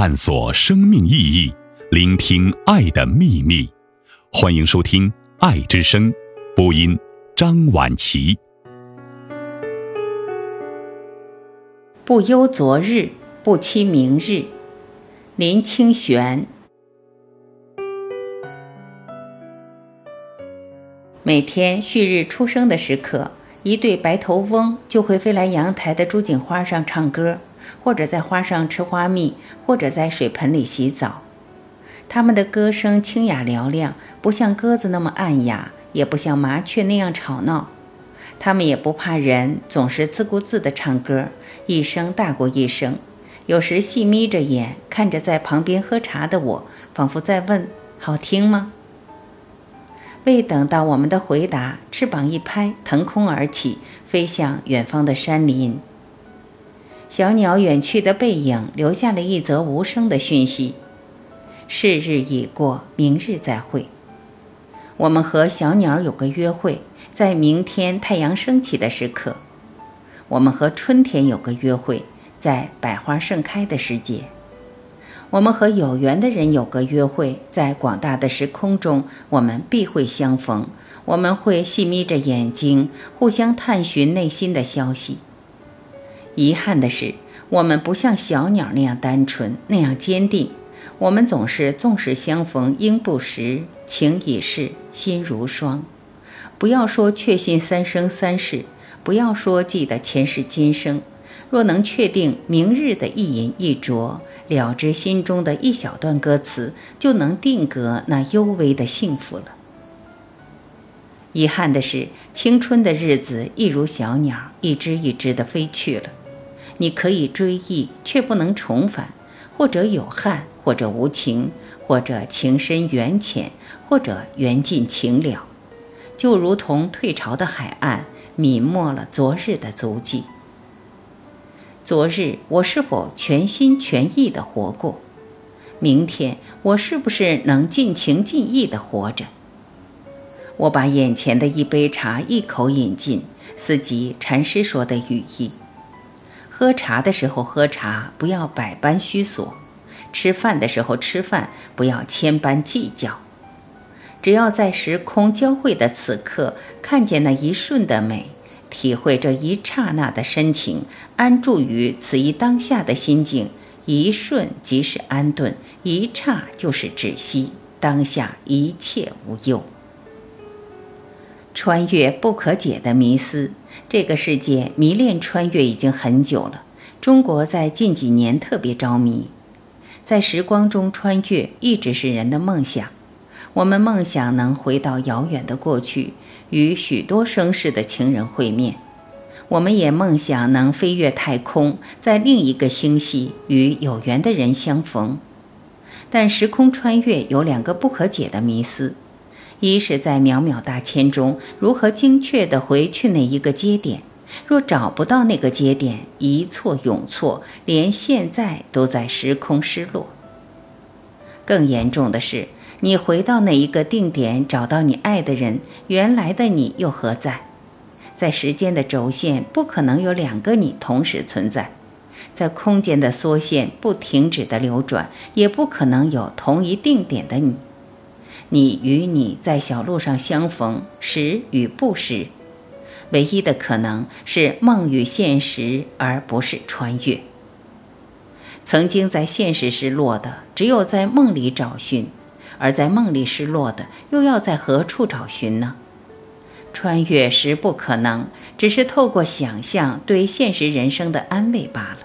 探索生命意义，聆听爱的秘密。欢迎收听《爱之声》播音，张晚琪。不忧昨日，不期明日。林清玄。每天旭日初升的时刻，一对白头翁就会飞来阳台的朱槿花上唱歌。或者在花上吃花蜜，或者在水盆里洗澡。它们的歌声清雅嘹亮，不像鸽子那么暗哑，也不像麻雀那样吵闹。它们也不怕人，总是自顾自地唱歌，一声大过一声。有时细眯着眼看着在旁边喝茶的我，仿佛在问：“好听吗？”未等到我们的回答，翅膀一拍，腾空而起，飞向远方的山林。小鸟远去的背影，留下了一则无声的讯息：是日已过，明日再会。我们和小鸟有个约会，在明天太阳升起的时刻；我们和春天有个约会，在百花盛开的时节；我们和有缘的人有个约会，在广大的时空中，我们必会相逢。我们会细眯着眼睛，互相探寻内心的消息。遗憾的是，我们不像小鸟那样单纯，那样坚定。我们总是纵使相逢应不识，情已逝心如霜。不要说确信三生三世，不要说记得前世今生。若能确定明日的一饮一啄，了知心中的一小段歌词，就能定格那幽微的幸福了。遗憾的是，青春的日子一如小鸟，一只一只地飞去了。你可以追忆，却不能重返；或者有憾，或者无情，或者情深缘浅，或者缘尽情了，就如同退潮的海岸，泯没了昨日的足迹。昨日我是否全心全意地活过？明天我是不是能尽情尽意地活着？我把眼前的一杯茶一口饮尽，思及禅师说的语意。喝茶的时候喝茶，不要百般虚索；吃饭的时候吃饭，不要千般计较。只要在时空交汇的此刻，看见那一瞬的美，体会这一刹那的深情，安住于此一当下的心境，一瞬即是安顿，一刹就是止息，当下一切无忧。穿越不可解的迷思。这个世界迷恋穿越已经很久了，中国在近几年特别着迷，在时光中穿越一直是人的梦想。我们梦想能回到遥远的过去，与许多生世的情人会面；我们也梦想能飞越太空，在另一个星系与有缘的人相逢。但时空穿越有两个不可解的迷思。一是，在渺渺大千中，如何精确地回去那一个节点？若找不到那个节点，一错永错，连现在都在时空失落。更严重的是，你回到那一个定点，找到你爱的人，原来的你又何在？在时间的轴线，不可能有两个你同时存在；在空间的缩线不停止的流转，也不可能有同一定点的你。你与你在小路上相逢，实与不实，唯一的可能是梦与现实，而不是穿越。曾经在现实失落的，只有在梦里找寻；而在梦里失落的，又要在何处找寻呢？穿越时不可能，只是透过想象对现实人生的安慰罢了。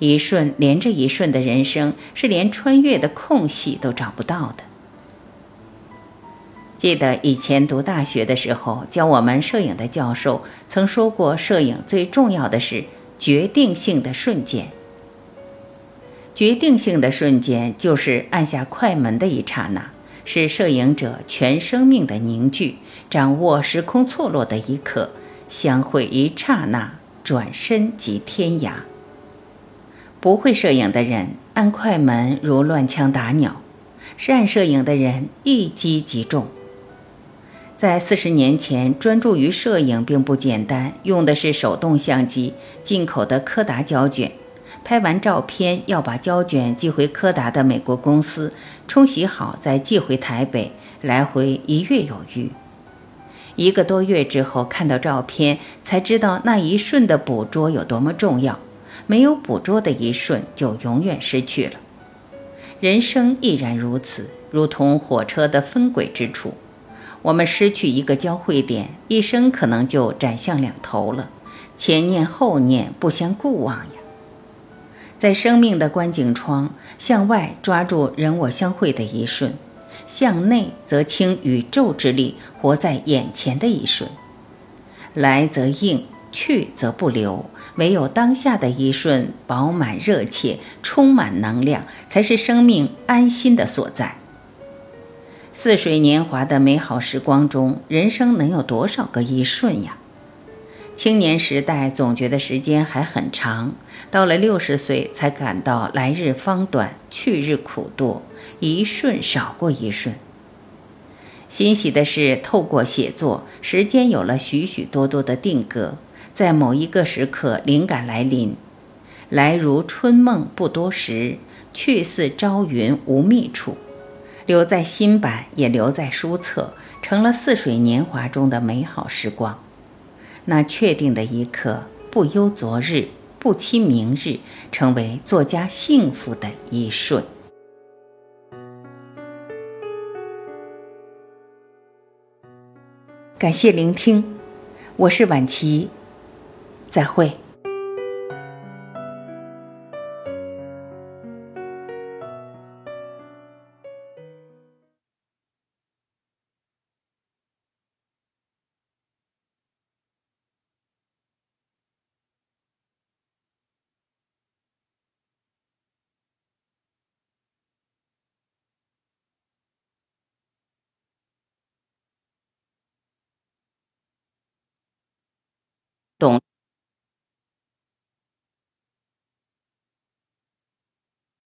一瞬连着一瞬的人生，是连穿越的空隙都找不到的。记得以前读大学的时候，教我们摄影的教授曾说过，摄影最重要的是决定性的瞬间。决定性的瞬间就是按下快门的一刹那，是摄影者全生命的凝聚，掌握时空错落的一刻，相会一刹那，转身即天涯。不会摄影的人按快门如乱枪打鸟，善摄影的人一击即中。在四十年前，专注于摄影并不简单，用的是手动相机，进口的柯达胶卷，拍完照片要把胶卷寄回柯达的美国公司，冲洗好再寄回台北，来回一月有余。一个多月之后看到照片，才知道那一瞬的捕捉有多么重要。没有捕捉的一瞬，就永远失去了。人生亦然如此，如同火车的分轨之处，我们失去一个交汇点，一生可能就斩向两头了。前念后念，不相顾望呀。在生命的观景窗，向外抓住人我相会的一瞬，向内则倾宇宙之力，活在眼前的一瞬。来则应，去则不留。唯有当下的一瞬，饱满热切，充满能量，才是生命安心的所在。似水年华的美好时光中，人生能有多少个一瞬呀？青年时代总觉得时间还很长，到了六十岁才感到来日方短，去日苦多，一瞬少过一瞬。欣喜的是，透过写作，时间有了许许多多的定格。在某一个时刻，灵感来临，来如春梦不多时，去似朝云无觅处。留在新版，也留在书册，成了似水年华中的美好时光。那确定的一刻，不忧昨日，不期明日，成为作家幸福的一瞬。感谢聆听，我是晚琪。再会。懂。